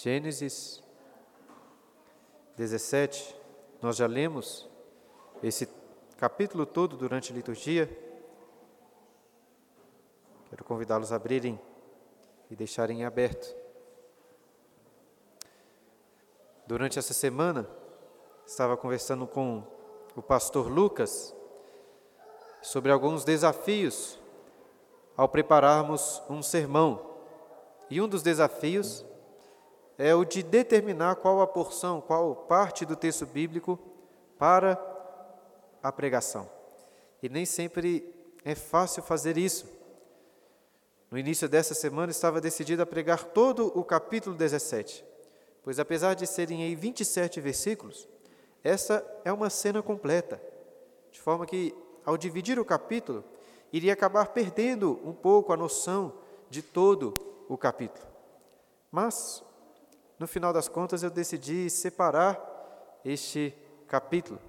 Gênesis 17, nós já lemos esse capítulo todo durante a liturgia. Quero convidá-los a abrirem e deixarem aberto. Durante essa semana, estava conversando com o pastor Lucas sobre alguns desafios ao prepararmos um sermão. E um dos desafios é o de determinar qual a porção, qual parte do texto bíblico para a pregação. E nem sempre é fácil fazer isso. No início dessa semana estava decidido a pregar todo o capítulo 17, pois apesar de serem aí 27 versículos, essa é uma cena completa, de forma que ao dividir o capítulo, iria acabar perdendo um pouco a noção de todo o capítulo. Mas no final das contas, eu decidi separar este capítulo.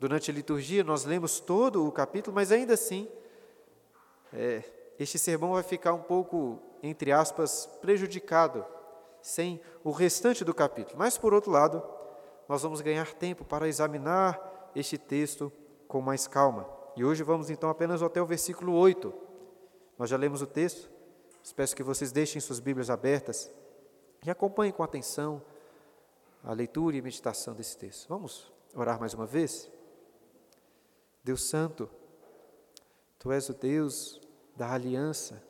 Durante a liturgia, nós lemos todo o capítulo, mas ainda assim, é, este sermão vai ficar um pouco, entre aspas, prejudicado, sem o restante do capítulo. Mas, por outro lado, nós vamos ganhar tempo para examinar este texto com mais calma. E hoje vamos então apenas até o versículo 8. Nós já lemos o texto, espero que vocês deixem suas Bíblias abertas e acompanhe com atenção a leitura e meditação desse texto. Vamos orar mais uma vez? Deus Santo, Tu és o Deus da aliança,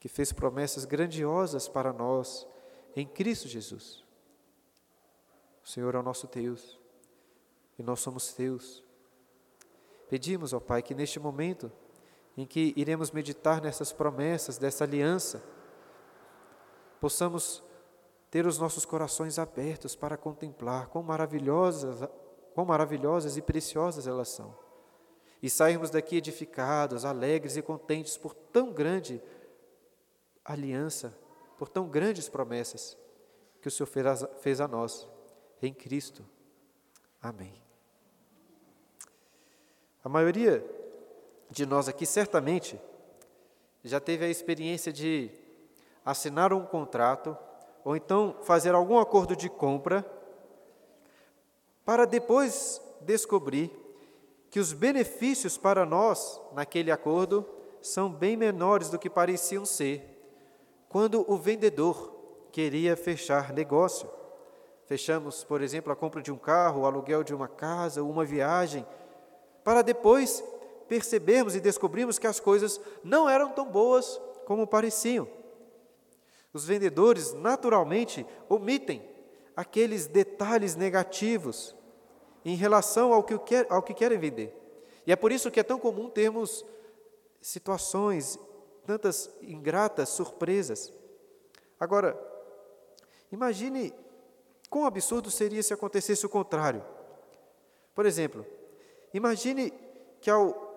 que fez promessas grandiosas para nós em Cristo Jesus. O Senhor é o nosso Deus e nós somos Teus. Pedimos, ó Pai, que neste momento em que iremos meditar nessas promessas dessa aliança, possamos ter os nossos corações abertos para contemplar quão maravilhosas, quão maravilhosas e preciosas elas são. E sairmos daqui edificados, alegres e contentes por tão grande aliança, por tão grandes promessas que o Senhor fez a nós em Cristo. Amém. A maioria de nós aqui certamente já teve a experiência de assinar um contrato ou então fazer algum acordo de compra, para depois descobrir que os benefícios para nós naquele acordo são bem menores do que pareciam ser quando o vendedor queria fechar negócio. Fechamos, por exemplo, a compra de um carro, o aluguel de uma casa, uma viagem, para depois percebermos e descobrirmos que as coisas não eram tão boas como pareciam. Os vendedores, naturalmente, omitem aqueles detalhes negativos em relação ao que, quer, ao que querem vender. E é por isso que é tão comum termos situações, tantas ingratas surpresas. Agora, imagine quão absurdo seria se acontecesse o contrário. Por exemplo, imagine que ao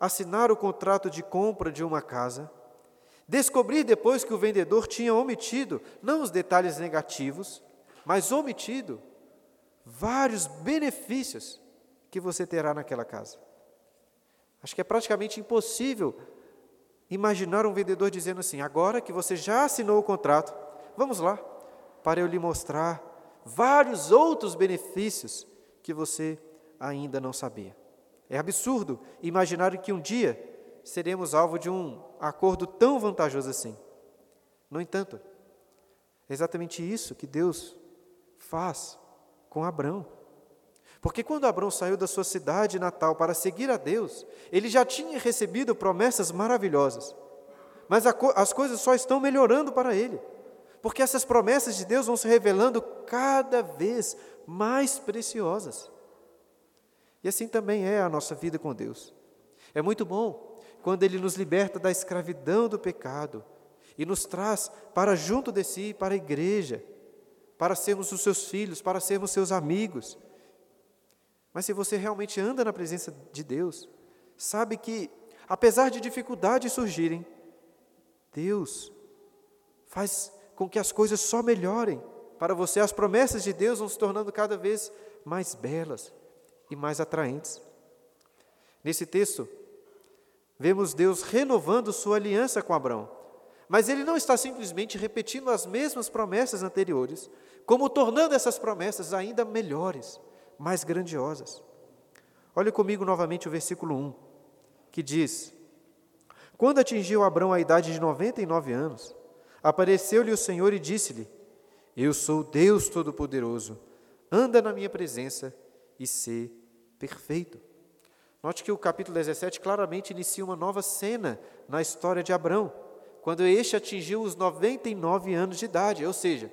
assinar o contrato de compra de uma casa, Descobri depois que o vendedor tinha omitido, não os detalhes negativos, mas omitido vários benefícios que você terá naquela casa. Acho que é praticamente impossível imaginar um vendedor dizendo assim: agora que você já assinou o contrato, vamos lá, para eu lhe mostrar vários outros benefícios que você ainda não sabia. É absurdo imaginar que um dia seremos alvo de um acordo tão vantajoso assim. No entanto, é exatamente isso que Deus faz com Abraão. Porque quando Abraão saiu da sua cidade natal para seguir a Deus, ele já tinha recebido promessas maravilhosas. Mas as coisas só estão melhorando para ele. Porque essas promessas de Deus vão se revelando cada vez mais preciosas. E assim também é a nossa vida com Deus. É muito bom quando Ele nos liberta da escravidão do pecado e nos traz para junto de si, para a igreja, para sermos os seus filhos, para sermos seus amigos. Mas se você realmente anda na presença de Deus, sabe que, apesar de dificuldades surgirem, Deus faz com que as coisas só melhorem para você. As promessas de Deus vão se tornando cada vez mais belas e mais atraentes. Nesse texto, vemos Deus renovando sua aliança com Abraão. Mas ele não está simplesmente repetindo as mesmas promessas anteriores, como tornando essas promessas ainda melhores, mais grandiosas. Olhe comigo novamente o versículo 1, que diz: Quando atingiu Abrão a idade de 99 anos, apareceu-lhe o Senhor e disse-lhe: Eu sou Deus Todo-Poderoso, anda na minha presença e sê perfeito. Note que o capítulo 17 claramente inicia uma nova cena na história de Abrão quando este atingiu os 99 anos de idade, ou seja,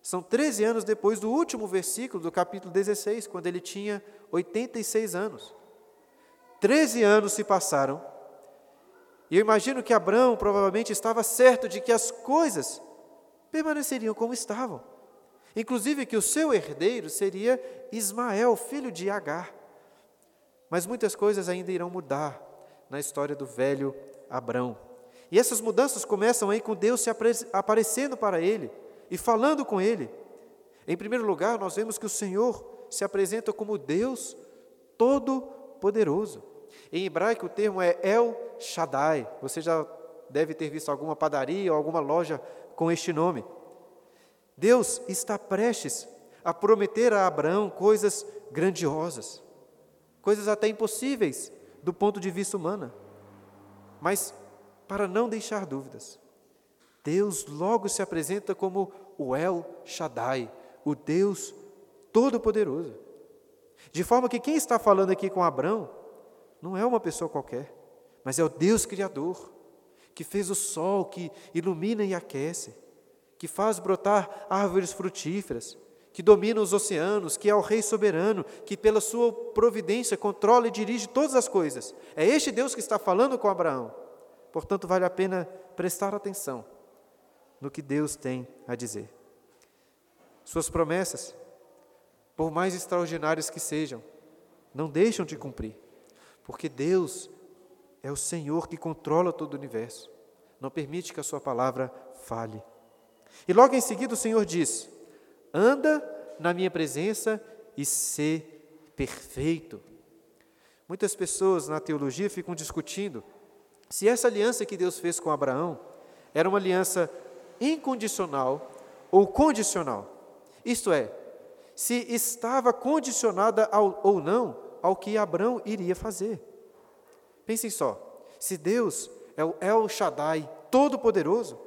são 13 anos depois do último versículo do capítulo 16, quando ele tinha 86 anos. 13 anos se passaram, e eu imagino que Abraão provavelmente estava certo de que as coisas permaneceriam como estavam, inclusive que o seu herdeiro seria Ismael, filho de Agar. Mas muitas coisas ainda irão mudar na história do velho Abrão. E essas mudanças começam aí com Deus se aparecendo para ele e falando com ele. Em primeiro lugar, nós vemos que o Senhor se apresenta como Deus Todo-Poderoso. Em hebraico, o termo é El Shaddai. Você já deve ter visto alguma padaria ou alguma loja com este nome. Deus está prestes a prometer a Abraão coisas grandiosas, coisas até impossíveis do ponto de vista humano. Mas para não deixar dúvidas. Deus logo se apresenta como o El Shaddai, o Deus Todo-Poderoso. De forma que quem está falando aqui com Abraão não é uma pessoa qualquer, mas é o Deus Criador, que fez o sol, que ilumina e aquece, que faz brotar árvores frutíferas, que domina os oceanos, que é o Rei soberano, que pela sua providência controla e dirige todas as coisas. É este Deus que está falando com Abraão. Portanto, vale a pena prestar atenção no que Deus tem a dizer. Suas promessas, por mais extraordinárias que sejam, não deixam de cumprir, porque Deus é o Senhor que controla todo o universo, não permite que a Sua palavra fale. E logo em seguida o Senhor diz: anda na minha presença e sê perfeito. Muitas pessoas na teologia ficam discutindo se essa aliança que Deus fez com Abraão era uma aliança incondicional ou condicional. Isto é, se estava condicionada ao, ou não ao que Abraão iria fazer. Pensem só, se Deus é o El Shaddai, todo-poderoso,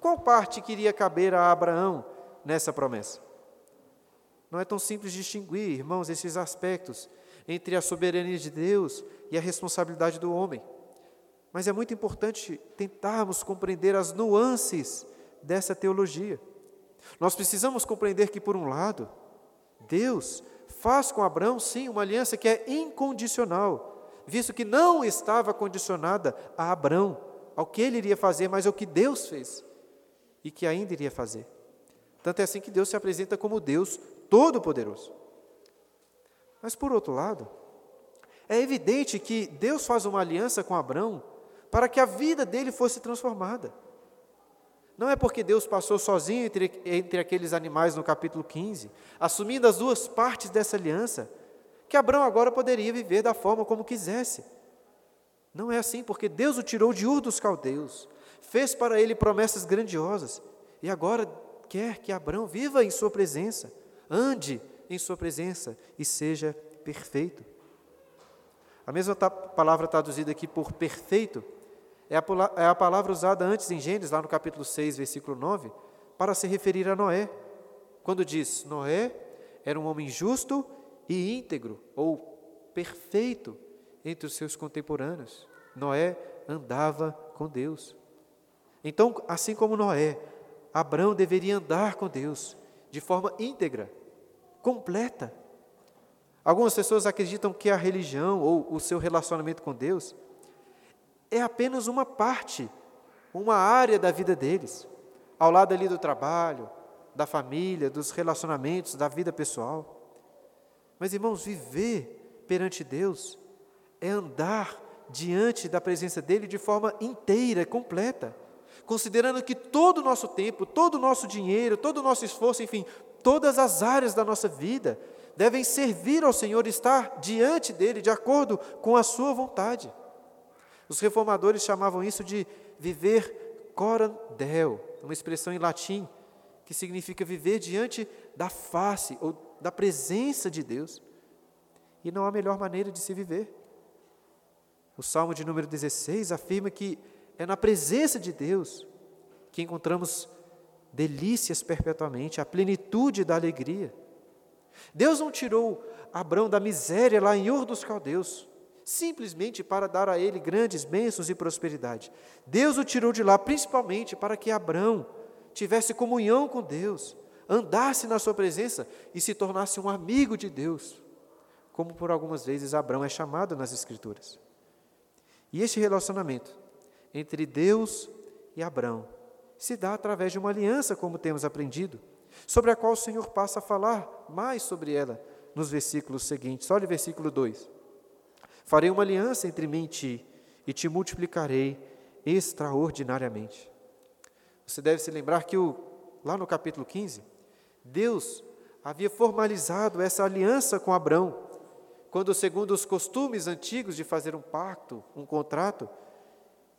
qual parte queria caber a Abraão nessa promessa? Não é tão simples distinguir, irmãos, esses aspectos entre a soberania de Deus e a responsabilidade do homem. Mas é muito importante tentarmos compreender as nuances dessa teologia. Nós precisamos compreender que, por um lado, Deus faz com Abraão, sim, uma aliança que é incondicional, visto que não estava condicionada a Abraão, ao que ele iria fazer, mas ao que Deus fez e que ainda iria fazer. Tanto é assim que Deus se apresenta como Deus Todo-Poderoso. Mas, por outro lado, é evidente que Deus faz uma aliança com Abraão para que a vida dele fosse transformada. Não é porque Deus passou sozinho entre, entre aqueles animais no capítulo 15, assumindo as duas partes dessa aliança, que Abraão agora poderia viver da forma como quisesse. Não é assim, porque Deus o tirou de Ur dos caldeus, fez para ele promessas grandiosas, e agora quer que Abraão viva em sua presença, ande em sua presença e seja perfeito. A mesma palavra traduzida aqui por perfeito é a, é a palavra usada antes em Gênesis, lá no capítulo 6, versículo 9, para se referir a Noé, quando diz: Noé era um homem justo e íntegro, ou perfeito entre os seus contemporâneos. Noé andava com Deus. Então, assim como Noé, Abraão deveria andar com Deus de forma íntegra, completa. Algumas pessoas acreditam que a religião ou o seu relacionamento com Deus é apenas uma parte, uma área da vida deles, ao lado ali do trabalho, da família, dos relacionamentos, da vida pessoal. Mas, irmãos, viver perante Deus é andar diante da presença dEle de forma inteira, completa, considerando que todo o nosso tempo, todo o nosso dinheiro, todo o nosso esforço, enfim, todas as áreas da nossa vida devem servir ao Senhor, estar diante dEle de acordo com a Sua vontade. Os reformadores chamavam isso de viver corandel, uma expressão em latim que significa viver diante da face ou da presença de Deus. E não há melhor maneira de se viver. O Salmo de número 16 afirma que é na presença de Deus que encontramos delícias perpetuamente, a plenitude da alegria. Deus não tirou Abraão da miséria lá em Ur dos Caldeus, simplesmente para dar a ele grandes bênçãos e prosperidade. Deus o tirou de lá principalmente para que Abraão tivesse comunhão com Deus, andasse na sua presença e se tornasse um amigo de Deus, como por algumas vezes Abraão é chamado nas Escrituras. E este relacionamento entre Deus e Abraão se dá através de uma aliança, como temos aprendido, sobre a qual o Senhor passa a falar mais sobre ela nos versículos seguintes. Olha o versículo 2: Farei uma aliança entre mim e ti, e te multiplicarei extraordinariamente. Você deve se lembrar que o, lá no capítulo 15, Deus havia formalizado essa aliança com Abraão, quando, segundo os costumes antigos de fazer um pacto, um contrato,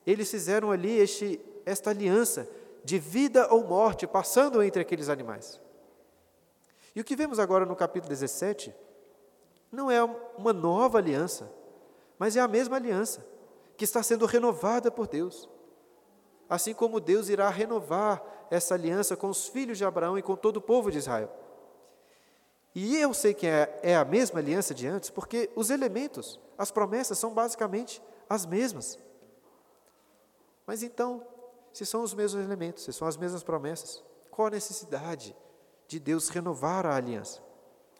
eles fizeram ali este, esta aliança de vida ou morte, passando entre aqueles animais. E o que vemos agora no capítulo 17 não é uma nova aliança, mas é a mesma aliança que está sendo renovada por Deus. Assim como Deus irá renovar essa aliança com os filhos de Abraão e com todo o povo de Israel. E eu sei que é, é a mesma aliança de antes, porque os elementos, as promessas são basicamente as mesmas. Mas então, se são os mesmos elementos, se são as mesmas promessas, qual a necessidade de Deus renovar a aliança?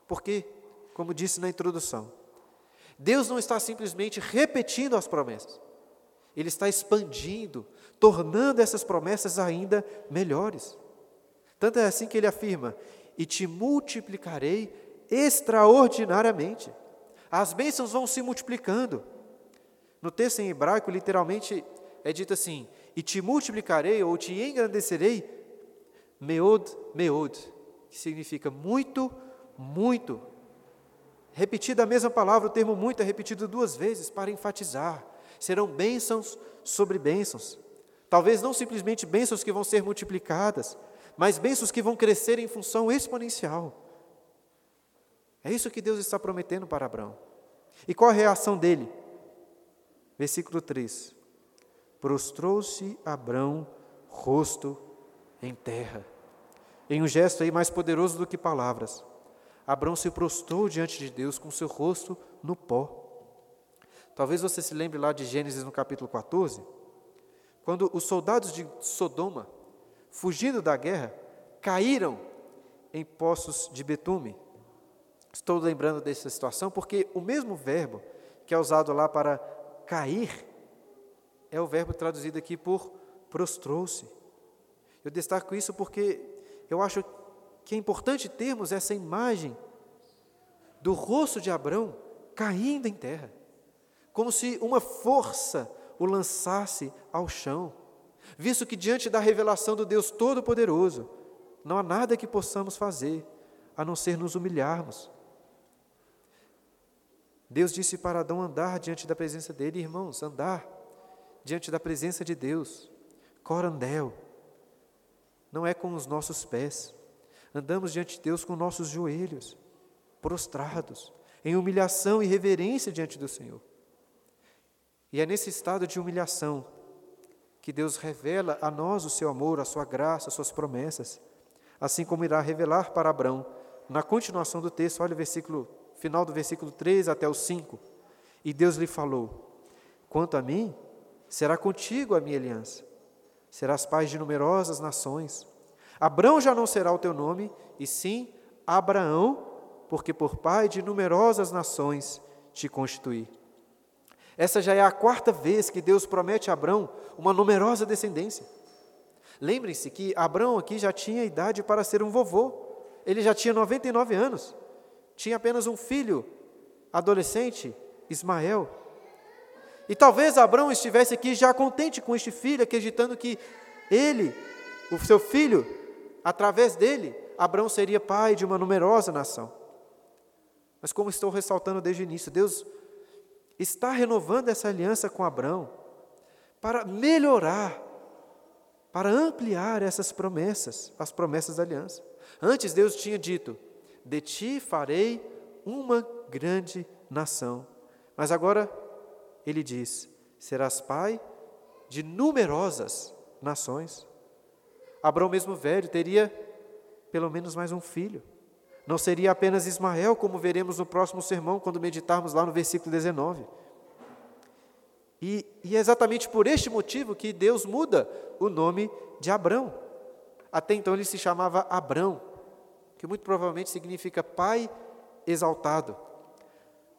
Porque, como disse na introdução, Deus não está simplesmente repetindo as promessas, Ele está expandindo, tornando essas promessas ainda melhores. Tanto é assim que ele afirma: E te multiplicarei extraordinariamente. As bênçãos vão se multiplicando. No texto em hebraico, literalmente, é dito assim: E te multiplicarei ou te engrandecerei, meod, meod, que significa muito, muito. Repetida a mesma palavra, o termo muito é repetido duas vezes para enfatizar. Serão bênçãos sobre bênçãos. Talvez não simplesmente bênçãos que vão ser multiplicadas, mas bênçãos que vão crescer em função exponencial. É isso que Deus está prometendo para Abraão. E qual a reação dele? Versículo 3: Prostrou-se Abraão, rosto em terra. Em um gesto aí mais poderoso do que palavras, Abraão se prostrou diante de Deus com seu rosto no pó. Talvez você se lembre lá de Gênesis no capítulo 14, quando os soldados de Sodoma, fugindo da guerra, caíram em poços de betume. Estou lembrando dessa situação porque o mesmo verbo que é usado lá para cair é o verbo traduzido aqui por prostrou-se. Eu destaco isso porque eu acho que é importante termos essa imagem do rosto de Abraão caindo em terra, como se uma força o lançasse ao chão, visto que diante da revelação do Deus Todo-Poderoso, não há nada que possamos fazer a não ser nos humilharmos. Deus disse para Adão andar diante da presença dele, irmãos, andar diante da presença de Deus, corandel, não é com os nossos pés, andamos diante de Deus com nossos joelhos, prostrados, em humilhação e reverência diante do Senhor. E é nesse estado de humilhação que Deus revela a nós o seu amor, a sua graça, as suas promessas, assim como irá revelar para Abraão, na continuação do texto, olha o versículo, final do versículo 3 até o 5. E Deus lhe falou: Quanto a mim, será contigo a minha aliança. Serás pai de numerosas nações. Abraão já não será o teu nome, e sim Abraão, porque por pai de numerosas nações te constituí. Essa já é a quarta vez que Deus promete a Abraão uma numerosa descendência. Lembrem-se que Abraão aqui já tinha idade para ser um vovô. Ele já tinha 99 anos. Tinha apenas um filho, adolescente, Ismael. E talvez Abraão estivesse aqui já contente com este filho, acreditando que ele, o seu filho, através dele, Abraão seria pai de uma numerosa nação. Mas como estou ressaltando desde o início, Deus está renovando essa aliança com Abraão para melhorar para ampliar essas promessas, as promessas da aliança. Antes Deus tinha dito: De ti farei uma grande nação. Mas agora ele diz: Serás pai de numerosas nações. Abraão, mesmo velho, teria pelo menos mais um filho. Não seria apenas Ismael, como veremos no próximo sermão, quando meditarmos lá no versículo 19. E, e é exatamente por este motivo que Deus muda o nome de Abrão. Até então ele se chamava Abrão, que muito provavelmente significa pai exaltado.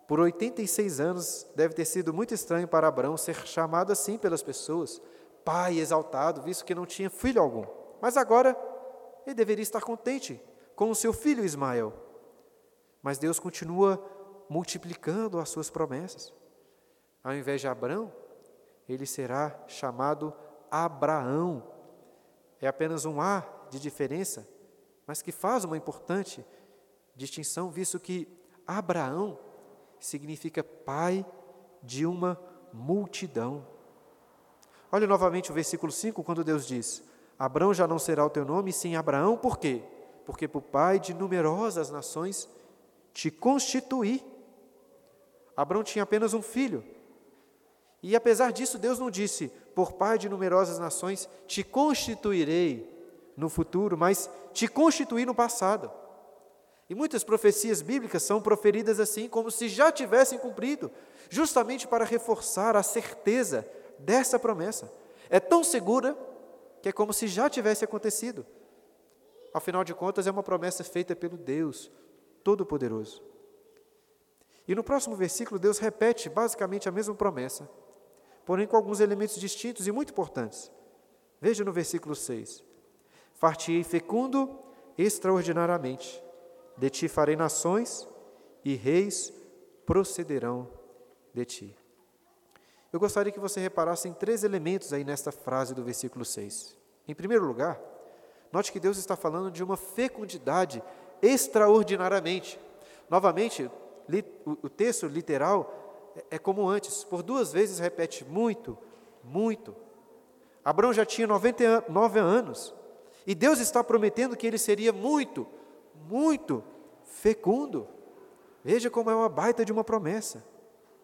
Por 86 anos deve ter sido muito estranho para Abrão ser chamado assim pelas pessoas, pai exaltado, visto que não tinha filho algum. Mas agora ele deveria estar contente com o seu filho Ismael. Mas Deus continua multiplicando as suas promessas. Ao invés de Abrão, ele será chamado Abraão. É apenas um A de diferença, mas que faz uma importante distinção, visto que Abraão significa pai de uma multidão. Olha novamente o versículo 5, quando Deus diz: Abraão já não será o teu nome, sim Abraão, por quê? Porque por pai de numerosas nações te constituí. Abraão tinha apenas um filho, e apesar disso, Deus não disse: Por pai de numerosas nações te constituirei no futuro, mas te constituí no passado. E muitas profecias bíblicas são proferidas assim, como se já tivessem cumprido, justamente para reforçar a certeza dessa promessa. É tão segura que é como se já tivesse acontecido. Afinal de contas, é uma promessa feita pelo Deus Todo-Poderoso. E no próximo versículo, Deus repete basicamente a mesma promessa porém com alguns elementos distintos e muito importantes. Veja no versículo 6: Fartiei fecundo extraordinariamente, de ti farei nações, e reis procederão de ti. Eu gostaria que você reparasse em três elementos aí nesta frase do versículo 6. Em primeiro lugar, note que Deus está falando de uma fecundidade extraordinariamente. Novamente, o texto literal é como antes, por duas vezes repete muito, muito. Abraão já tinha 99 anos, e Deus está prometendo que ele seria muito, muito fecundo. Veja como é uma baita de uma promessa,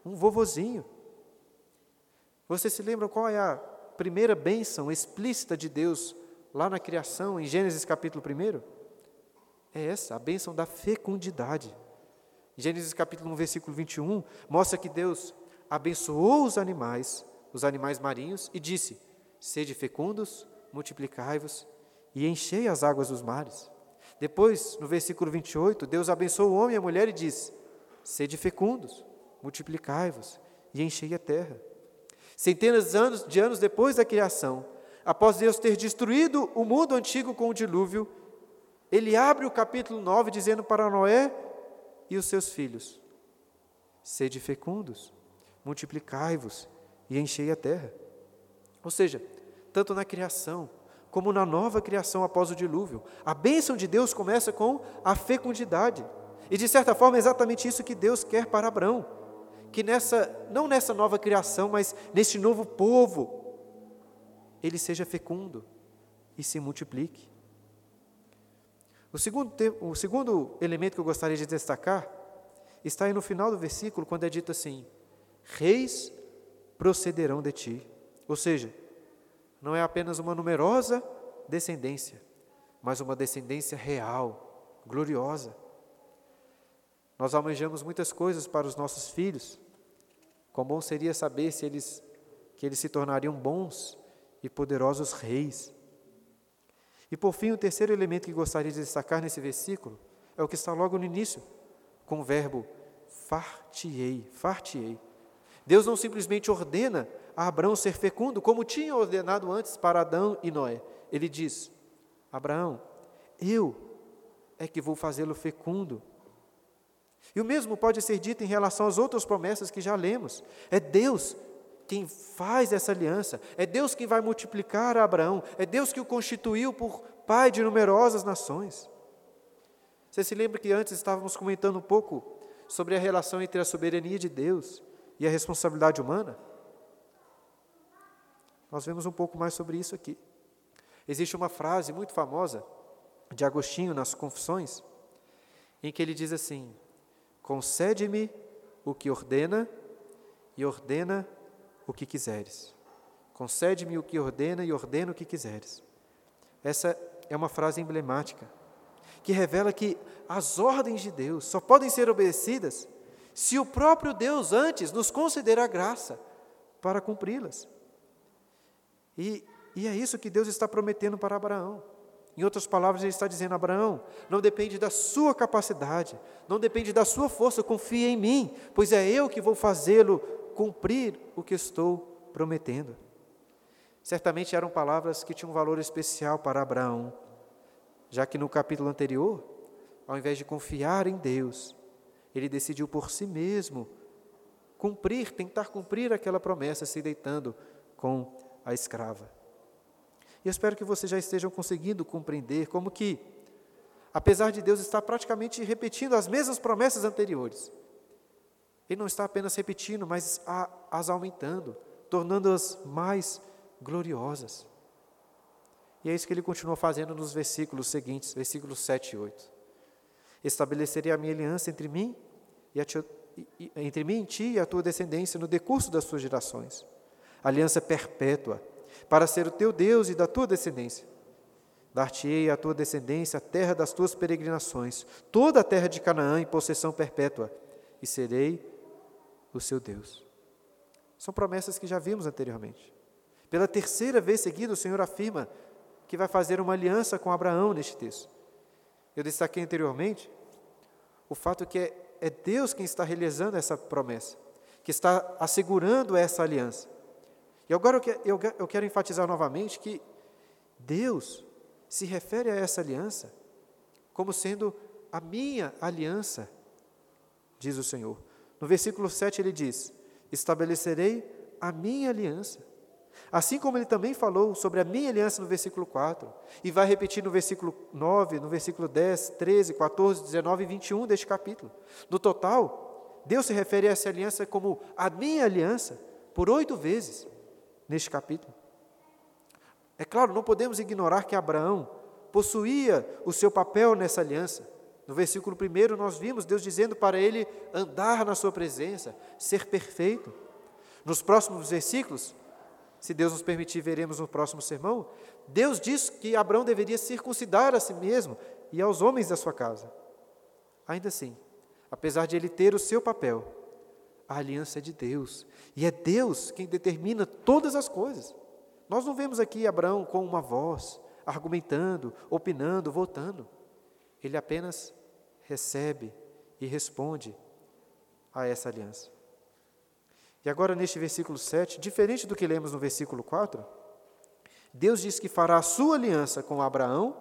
um vovozinho. Você se lembra qual é a primeira bênção explícita de Deus lá na criação, em Gênesis capítulo 1? É essa, a bênção da fecundidade. Gênesis capítulo 1, versículo 21, mostra que Deus abençoou os animais, os animais marinhos, e disse: Sede fecundos, multiplicai-vos e enchei as águas dos mares. Depois, no versículo 28, Deus abençoou o homem e a mulher e diz: Sede fecundos, multiplicai-vos e enchei a terra. Centenas de anos, de anos depois da criação, após Deus ter destruído o mundo antigo com o dilúvio, ele abre o capítulo 9 dizendo para Noé e os seus filhos. Sede fecundos, multiplicai-vos e enchei a terra. Ou seja, tanto na criação como na nova criação após o dilúvio, a bênção de Deus começa com a fecundidade. E de certa forma é exatamente isso que Deus quer para Abraão, que nessa não nessa nova criação, mas neste novo povo, ele seja fecundo e se multiplique. O segundo, o segundo elemento que eu gostaria de destacar está aí no final do versículo, quando é dito assim: Reis procederão de ti. Ou seja, não é apenas uma numerosa descendência, mas uma descendência real, gloriosa. Nós almejamos muitas coisas para os nossos filhos. Quão bom seria saber se eles que eles se tornariam bons e poderosos reis. E por fim, o terceiro elemento que gostaria de destacar nesse versículo é o que está logo no início, com o verbo fartiei, fartiei. Deus não simplesmente ordena a Abraão ser fecundo, como tinha ordenado antes para Adão e Noé. Ele diz: Abraão, eu é que vou fazê-lo fecundo. E o mesmo pode ser dito em relação às outras promessas que já lemos. É Deus quem faz essa aliança, é Deus quem vai multiplicar a Abraão, é Deus que o constituiu por pai de numerosas nações. Você se lembra que antes estávamos comentando um pouco sobre a relação entre a soberania de Deus e a responsabilidade humana? Nós vemos um pouco mais sobre isso aqui. Existe uma frase muito famosa de Agostinho nas Confissões, em que ele diz assim: Concede-me o que ordena e ordena o que quiseres. Concede-me o que ordena e ordena o que quiseres. Essa é uma frase emblemática que revela que as ordens de Deus só podem ser obedecidas se o próprio Deus antes nos conceder a graça para cumpri-las. E, e é isso que Deus está prometendo para Abraão. Em outras palavras, ele está dizendo: Abraão, não depende da sua capacidade, não depende da sua força, confia em mim, pois é eu que vou fazê-lo cumprir o que estou prometendo. Certamente eram palavras que tinham um valor especial para Abraão, já que no capítulo anterior, ao invés de confiar em Deus, ele decidiu por si mesmo cumprir, tentar cumprir aquela promessa, se deitando com a escrava. E eu espero que vocês já estejam conseguindo compreender como que, apesar de Deus estar praticamente repetindo as mesmas promessas anteriores, Ele não está apenas repetindo, mas as aumentando, tornando-as mais gloriosas. E é isso que ele continua fazendo nos versículos seguintes, versículos 7 e 8. Estabelecerei a minha aliança entre mim e, ti, entre mim e ti e a tua descendência no decurso das suas gerações. Aliança perpétua, para ser o teu Deus e da tua descendência. Dar-te-ei à tua descendência a terra das tuas peregrinações, toda a terra de Canaã em possessão perpétua, e serei o seu Deus. São promessas que já vimos anteriormente. Pela terceira vez seguida, o Senhor afirma que vai fazer uma aliança com Abraão neste texto. Eu destaquei anteriormente o fato que é, é Deus quem está realizando essa promessa, que está assegurando essa aliança. E agora eu, quero enfatizar novamente que Deus se refere a essa aliança como sendo a minha aliança, diz o Senhor. No versículo 7 ele diz: Estabelecerei a minha aliança. Assim como ele também falou sobre a minha aliança no versículo 4, e vai repetir no versículo 9, no versículo 10, 13, 14, 19 e 21 deste capítulo. No total, Deus se refere a essa aliança como a minha aliança por oito vezes neste capítulo. É claro, não podemos ignorar que Abraão possuía o seu papel nessa aliança. No versículo 1 nós vimos Deus dizendo para ele andar na sua presença, ser perfeito. Nos próximos versículos, se Deus nos permitir, veremos no próximo sermão, Deus diz que Abraão deveria circuncidar a si mesmo e aos homens da sua casa. Ainda assim, apesar de ele ter o seu papel, a aliança é de Deus, e é Deus quem determina todas as coisas. Nós não vemos aqui Abraão com uma voz, argumentando, opinando, votando. Ele apenas recebe e responde a essa aliança. E agora, neste versículo 7, diferente do que lemos no versículo 4, Deus diz que fará a sua aliança com Abraão,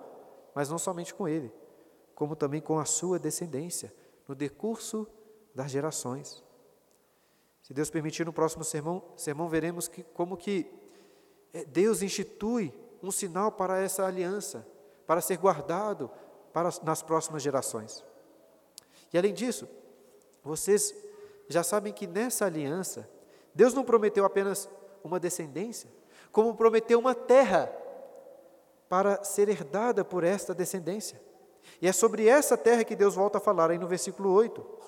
mas não somente com ele, como também com a sua descendência, no decurso das gerações. Se Deus permitir, no próximo sermão, sermão veremos que, como que eh, Deus institui um sinal para essa aliança, para ser guardado para, nas próximas gerações. E além disso, vocês já sabem que nessa aliança, Deus não prometeu apenas uma descendência, como prometeu uma terra para ser herdada por esta descendência. E é sobre essa terra que Deus volta a falar aí no versículo 8.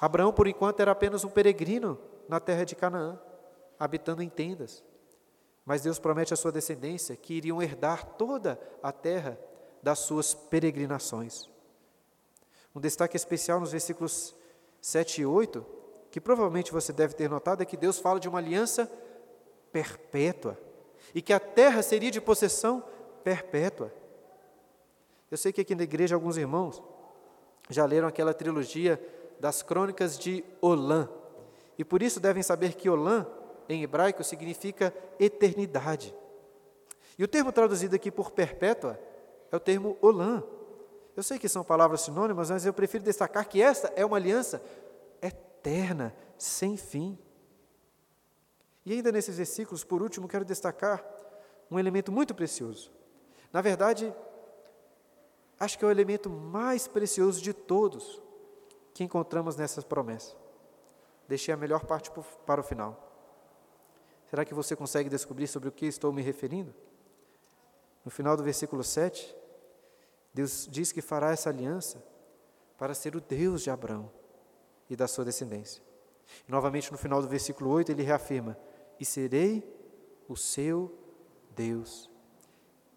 Abraão, por enquanto, era apenas um peregrino na terra de Canaã, habitando em tendas. Mas Deus promete à sua descendência que iriam herdar toda a terra das suas peregrinações. Um destaque especial nos versículos 7 e 8, que provavelmente você deve ter notado, é que Deus fala de uma aliança perpétua e que a terra seria de possessão perpétua. Eu sei que aqui na igreja alguns irmãos já leram aquela trilogia das crônicas de Olã, e por isso devem saber que Olã, em hebraico, significa eternidade. E o termo traduzido aqui por perpétua é o termo Olã, eu sei que são palavras sinônimas, mas eu prefiro destacar que esta é uma aliança eterna, sem fim. E ainda nesses versículos, por último, quero destacar um elemento muito precioso. Na verdade, acho que é o elemento mais precioso de todos que encontramos nessas promessas. Deixei a melhor parte para o final. Será que você consegue descobrir sobre o que estou me referindo? No final do versículo 7, Deus diz que fará essa aliança para ser o Deus de Abraão e da sua descendência. E, novamente, no final do versículo 8, ele reafirma: E serei o seu Deus.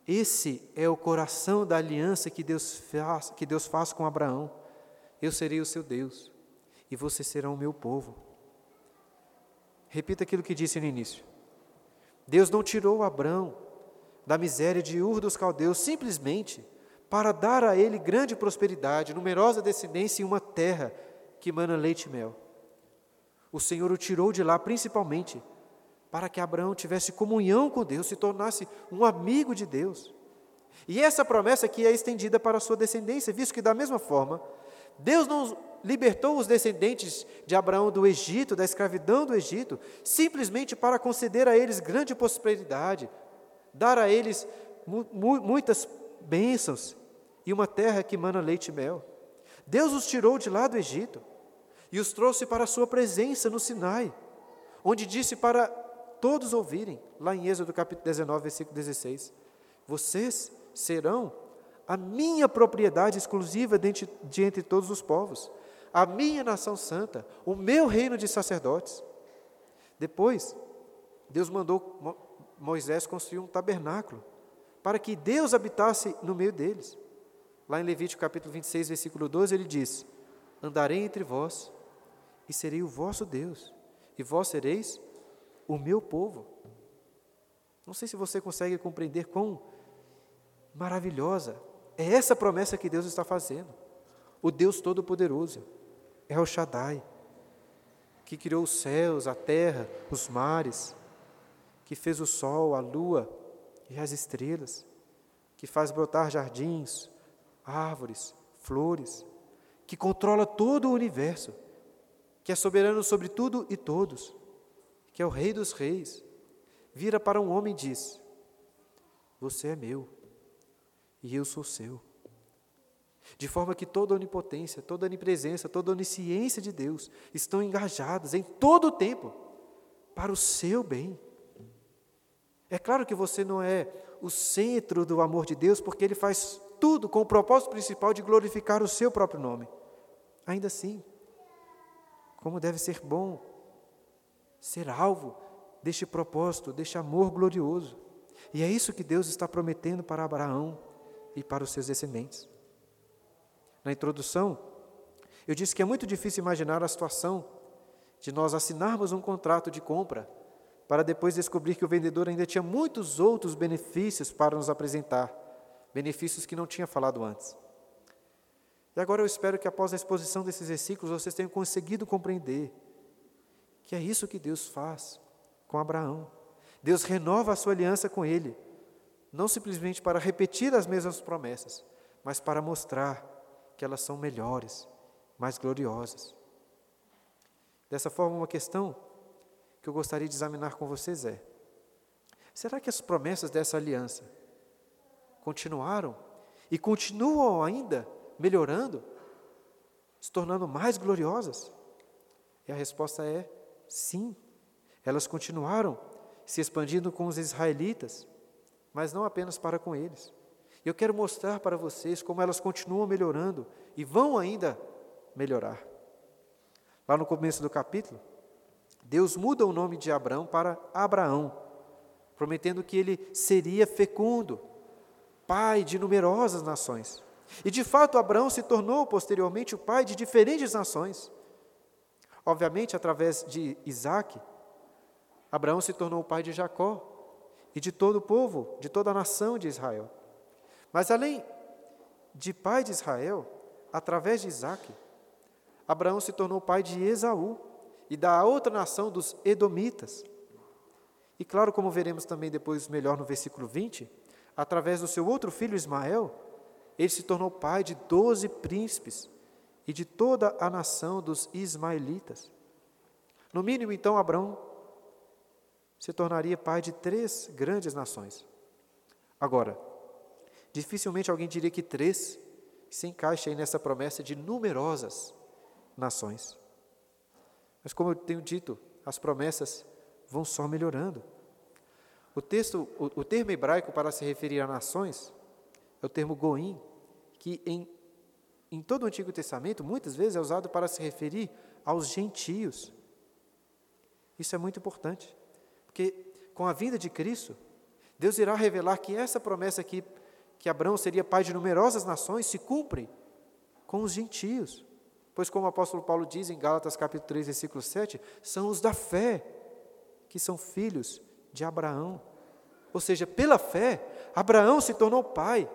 Esse é o coração da aliança que Deus faz, que Deus faz com Abraão. Eu serei o seu Deus e você será o meu povo. Repita aquilo que disse no início. Deus não tirou Abraão da miséria de Ur dos caldeus simplesmente para dar a ele grande prosperidade, numerosa descendência e uma terra que mana leite e mel. O Senhor o tirou de lá principalmente para que Abraão tivesse comunhão com Deus, se tornasse um amigo de Deus. E essa promessa aqui é estendida para a sua descendência, visto que da mesma forma, Deus não libertou os descendentes de Abraão do Egito, da escravidão do Egito, simplesmente para conceder a eles grande prosperidade, dar a eles mu muitas bênçãos e uma terra que mana leite e mel. Deus os tirou de lá do Egito e os trouxe para a sua presença no Sinai, onde disse para todos ouvirem, lá em Êxodo capítulo 19, versículo 16: Vocês serão a minha propriedade exclusiva de entre todos os povos, a minha nação santa, o meu reino de sacerdotes. Depois, Deus mandou Moisés construir um tabernáculo para que Deus habitasse no meio deles. Lá em Levítico capítulo 26, versículo 12, ele diz: Andarei entre vós e serei o vosso Deus, e vós sereis o meu povo. Não sei se você consegue compreender quão maravilhosa é essa promessa que Deus está fazendo. O Deus Todo-Poderoso é o Shaddai, que criou os céus, a terra, os mares, que fez o sol, a lua e as estrelas, que faz brotar jardins, árvores, flores, que controla todo o universo, que é soberano sobre tudo e todos, que é o Rei dos Reis, vira para um homem e diz: Você é meu e eu sou seu. De forma que toda onipotência, toda onipresença, toda onisciência de Deus estão engajadas em todo o tempo para o seu bem. É claro que você não é o centro do amor de Deus, porque Ele faz tudo com o propósito principal de glorificar o seu próprio nome. Ainda assim, como deve ser bom ser alvo deste propósito, deste amor glorioso. E é isso que Deus está prometendo para Abraão e para os seus descendentes. Na introdução, eu disse que é muito difícil imaginar a situação de nós assinarmos um contrato de compra para depois descobrir que o vendedor ainda tinha muitos outros benefícios para nos apresentar benefícios que não tinha falado antes. E agora eu espero que após a exposição desses versículos vocês tenham conseguido compreender que é isso que Deus faz com Abraão. Deus renova a sua aliança com ele, não simplesmente para repetir as mesmas promessas, mas para mostrar que elas são melhores, mais gloriosas. Dessa forma, uma questão que eu gostaria de examinar com vocês é: será que as promessas dessa aliança continuaram e continuam ainda melhorando, se tornando mais gloriosas? E a resposta é sim. Elas continuaram se expandindo com os israelitas, mas não apenas para com eles. Eu quero mostrar para vocês como elas continuam melhorando e vão ainda melhorar. Lá no começo do capítulo, Deus muda o nome de Abraão para Abraão, prometendo que ele seria fecundo, pai de numerosas nações. E de fato, Abraão se tornou posteriormente o pai de diferentes nações. Obviamente, através de Isaac, Abraão se tornou o pai de Jacó e de todo o povo, de toda a nação de Israel. Mas além de pai de Israel, através de Isaac, Abraão se tornou pai de Esaú e da outra nação dos Edomitas. E claro, como veremos também depois melhor no versículo 20, através do seu outro filho Ismael, ele se tornou pai de doze príncipes e de toda a nação dos ismaelitas. No mínimo, então, Abraão se tornaria pai de três grandes nações. Agora, dificilmente alguém diria que três se encaixa aí nessa promessa de numerosas nações. Mas, como eu tenho dito, as promessas vão só melhorando. O, texto, o, o termo hebraico para se referir a nações é o termo goim, que em, em todo o Antigo Testamento muitas vezes é usado para se referir aos gentios. Isso é muito importante, porque com a vinda de Cristo, Deus irá revelar que essa promessa aqui, que Abraão seria pai de numerosas nações, se cumpre com os gentios. Pois, como o apóstolo Paulo diz em Gálatas capítulo 3, versículo 7, são os da fé que são filhos de Abraão. Ou seja, pela fé, Abraão se tornou pai,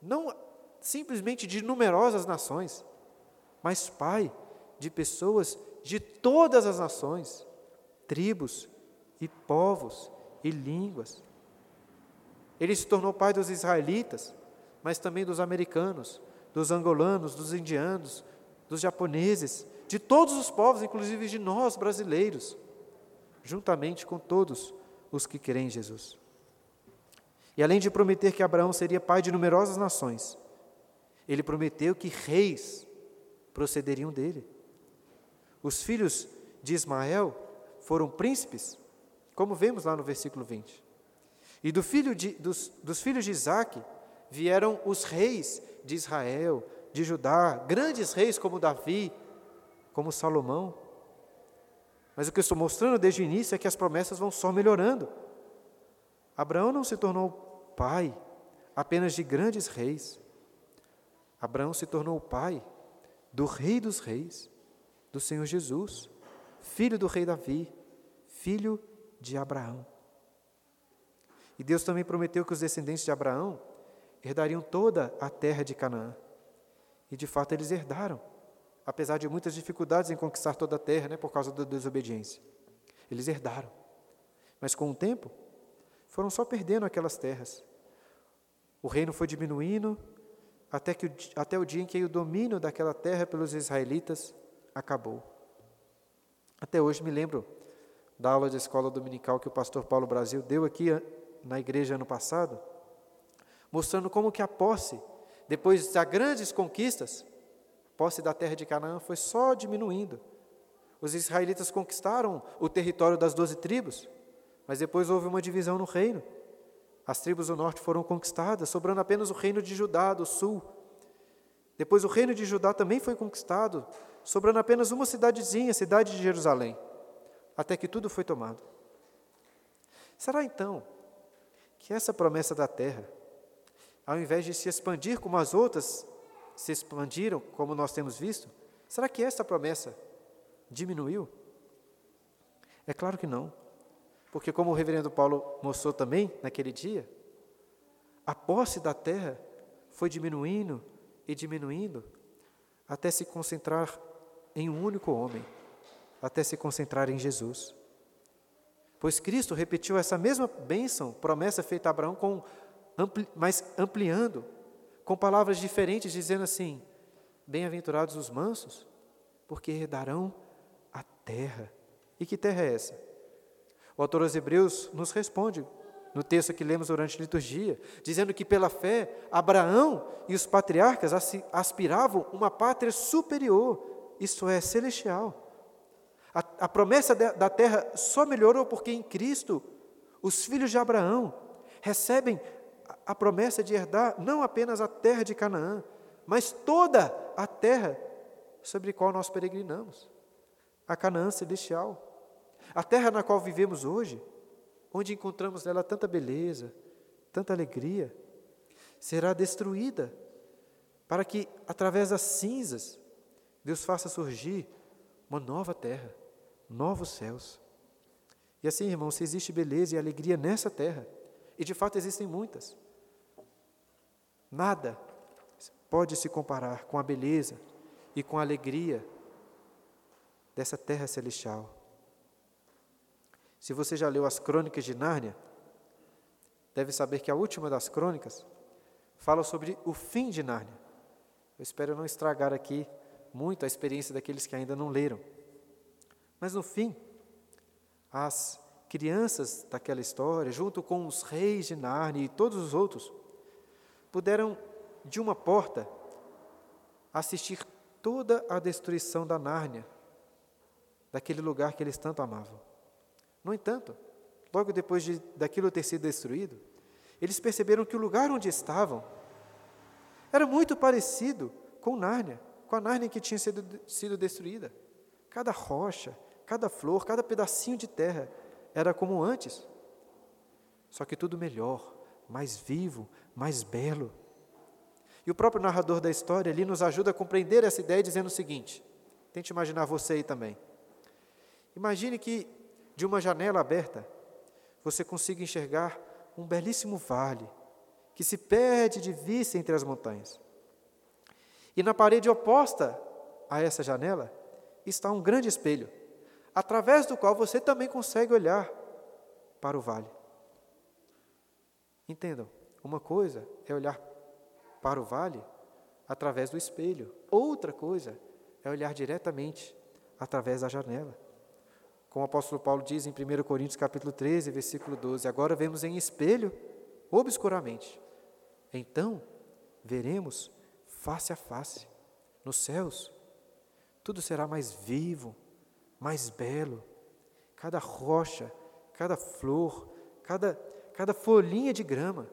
não simplesmente de numerosas nações, mas pai de pessoas de todas as nações, tribos e povos e línguas. Ele se tornou pai dos israelitas, mas também dos americanos, dos angolanos, dos indianos, dos japoneses, de todos os povos, inclusive de nós brasileiros, juntamente com todos os que creem em Jesus. E além de prometer que Abraão seria pai de numerosas nações, ele prometeu que reis procederiam dele. Os filhos de Ismael foram príncipes, como vemos lá no versículo 20. E do filho de, dos, dos filhos de Isaac vieram os reis de Israel, de Judá, grandes reis como Davi, como Salomão. Mas o que eu estou mostrando desde o início é que as promessas vão só melhorando. Abraão não se tornou pai apenas de grandes reis. Abraão se tornou pai do Rei dos Reis, do Senhor Jesus, filho do rei Davi, filho de Abraão. E Deus também prometeu que os descendentes de Abraão herdariam toda a terra de Canaã. E de fato eles herdaram, apesar de muitas dificuldades em conquistar toda a terra, né, por causa da desobediência. Eles herdaram. Mas com o tempo, foram só perdendo aquelas terras. O reino foi diminuindo, até, que, até o dia em que o domínio daquela terra pelos israelitas acabou. Até hoje me lembro da aula de escola dominical que o pastor Paulo Brasil deu aqui na igreja ano passado, mostrando como que a posse, depois das grandes conquistas, a posse da terra de Canaã foi só diminuindo. Os israelitas conquistaram o território das doze tribos, mas depois houve uma divisão no reino. As tribos do norte foram conquistadas, sobrando apenas o reino de Judá, do sul. Depois o reino de Judá também foi conquistado, sobrando apenas uma cidadezinha, a cidade de Jerusalém, até que tudo foi tomado. Será então que essa promessa da terra, ao invés de se expandir como as outras se expandiram, como nós temos visto, será que essa promessa diminuiu? É claro que não. Porque, como o reverendo Paulo mostrou também naquele dia, a posse da terra foi diminuindo e diminuindo até se concentrar em um único homem, até se concentrar em Jesus. Pois Cristo repetiu essa mesma bênção, promessa feita a Abraão, com, ampli, mas ampliando, com palavras diferentes, dizendo assim: Bem-aventurados os mansos, porque herdarão a terra. E que terra é essa? O autor aos Hebreus nos responde no texto que lemos durante a liturgia, dizendo que pela fé Abraão e os patriarcas aspiravam uma pátria superior, isto é, celestial. A, promessa da terra só melhorou porque em Cristo os filhos de Abraão recebem a promessa de herdar não apenas a terra de Canaã, mas toda a terra sobre a qual nós peregrinamos, a Canaã celestial. A terra na qual vivemos hoje, onde encontramos nela tanta beleza, tanta alegria, será destruída, para que, através das cinzas, Deus faça surgir uma nova terra, novos céus. E assim, irmãos, se existe beleza e alegria nessa terra, e de fato existem muitas, nada pode se comparar com a beleza e com a alegria dessa terra celestial. Se você já leu as crônicas de Nárnia, deve saber que a última das crônicas fala sobre o fim de Nárnia. Eu espero não estragar aqui muito a experiência daqueles que ainda não leram. Mas no fim, as crianças daquela história, junto com os reis de Nárnia e todos os outros, puderam, de uma porta, assistir toda a destruição da Nárnia, daquele lugar que eles tanto amavam. No entanto, logo depois de, daquilo ter sido destruído, eles perceberam que o lugar onde estavam era muito parecido com Nárnia, com a Nárnia que tinha sido, sido destruída. Cada rocha, cada flor, cada pedacinho de terra era como antes. Só que tudo melhor, mais vivo, mais belo. E o próprio narrador da história ali nos ajuda a compreender essa ideia dizendo o seguinte: tente imaginar você aí também. Imagine que de uma janela aberta você consiga enxergar um belíssimo vale que se perde de vista entre as montanhas. E na parede oposta a essa janela está um grande espelho, através do qual você também consegue olhar para o vale. Entendam, uma coisa é olhar para o vale através do espelho, outra coisa é olhar diretamente através da janela. Como o apóstolo Paulo diz em 1 Coríntios capítulo 13, versículo 12, agora vemos em espelho obscuramente. Então veremos face a face nos céus. Tudo será mais vivo, mais belo. Cada rocha, cada flor, cada, cada folhinha de grama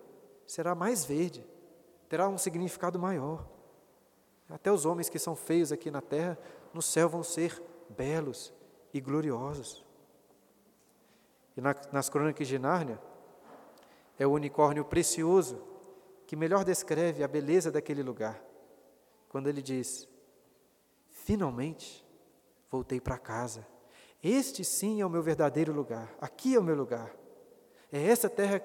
será mais verde, terá um significado maior. Até os homens que são feios aqui na terra, no céu vão ser belos, e gloriosos. E na, nas crônicas de Nárnia, é o unicórnio precioso que melhor descreve a beleza daquele lugar, quando ele diz: Finalmente voltei para casa. Este sim é o meu verdadeiro lugar. Aqui é o meu lugar. É essa terra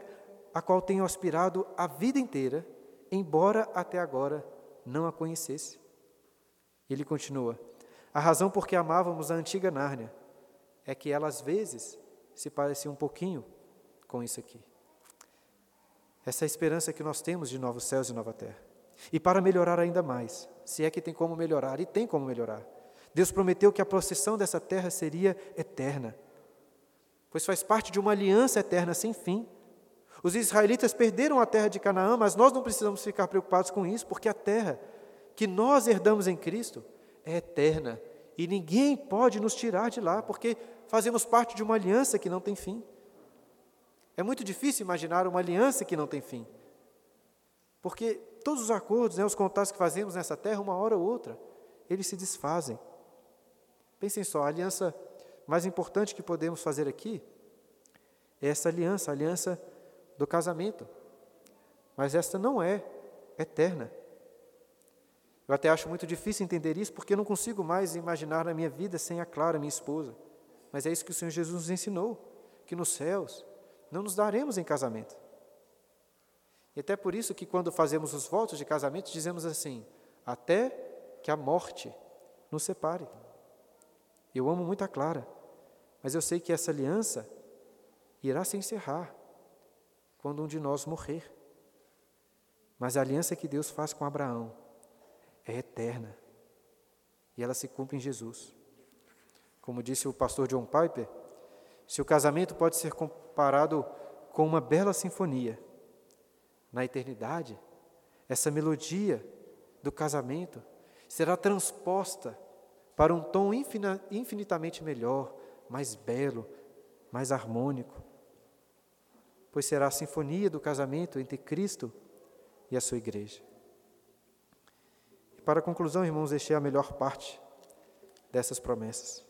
a qual tenho aspirado a vida inteira, embora até agora não a conhecesse. Ele continua: a razão por que amávamos a antiga Nárnia é que ela às vezes se parecia um pouquinho com isso aqui. Essa é esperança que nós temos de novos céus e nova terra. E para melhorar ainda mais, se é que tem como melhorar, e tem como melhorar, Deus prometeu que a processão dessa terra seria eterna, pois faz parte de uma aliança eterna sem fim. Os israelitas perderam a terra de Canaã, mas nós não precisamos ficar preocupados com isso, porque a terra que nós herdamos em Cristo é eterna e ninguém pode nos tirar de lá, porque fazemos parte de uma aliança que não tem fim. É muito difícil imaginar uma aliança que não tem fim, porque todos os acordos, né, os contatos que fazemos nessa terra, uma hora ou outra, eles se desfazem. Pensem só, a aliança mais importante que podemos fazer aqui é essa aliança, a aliança do casamento. Mas esta não é eterna. Eu até acho muito difícil entender isso, porque eu não consigo mais imaginar na minha vida sem a Clara, minha esposa. Mas é isso que o Senhor Jesus nos ensinou, que nos céus não nos daremos em casamento. E até por isso que quando fazemos os votos de casamento, dizemos assim: até que a morte nos separe. Eu amo muito a Clara, mas eu sei que essa aliança irá se encerrar quando um de nós morrer. Mas a aliança que Deus faz com Abraão é eterna. E ela se cumpre em Jesus. Como disse o pastor John Piper, se o casamento pode ser comparado com uma bela sinfonia, na eternidade, essa melodia do casamento será transposta para um tom infinitamente melhor, mais belo, mais harmônico, pois será a sinfonia do casamento entre Cristo e a sua igreja. Para a conclusão, irmãos, deixei a melhor parte dessas promessas.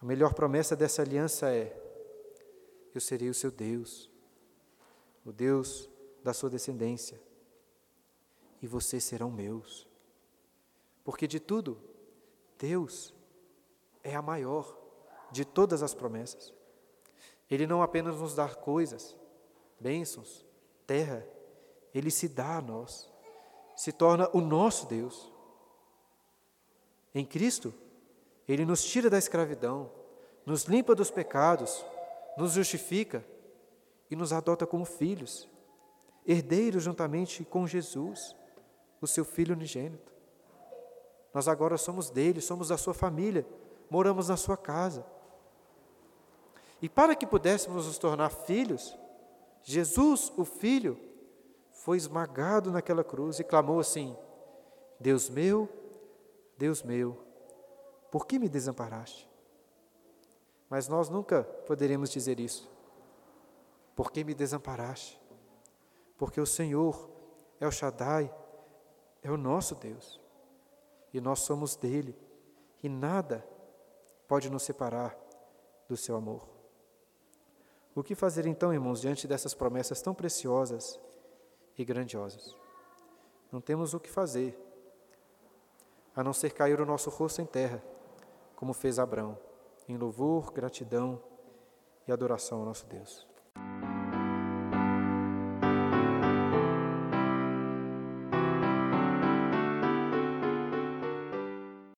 A melhor promessa dessa aliança é: Eu serei o seu Deus, o Deus da sua descendência, e vocês serão meus. Porque de tudo, Deus é a maior de todas as promessas. Ele não apenas nos dá coisas, bênçãos, terra, ele se dá a nós se torna o nosso Deus. Em Cristo, Ele nos tira da escravidão, nos limpa dos pecados, nos justifica e nos adota como filhos, herdeiros juntamente com Jesus, o seu Filho unigênito. Nós agora somos dele, somos da sua família, moramos na sua casa. E para que pudéssemos nos tornar filhos, Jesus, o Filho, foi esmagado naquela cruz e clamou assim: Deus meu, Deus meu, por que me desamparaste? Mas nós nunca poderemos dizer isso. Por que me desamparaste? Porque o Senhor é o Shaddai, é o nosso Deus. E nós somos dele. E nada pode nos separar do seu amor. O que fazer então, irmãos, diante dessas promessas tão preciosas e grandiosas? Não temos o que fazer, a não ser cair o nosso rosto em terra, como fez Abraão, em louvor, gratidão e adoração ao nosso Deus.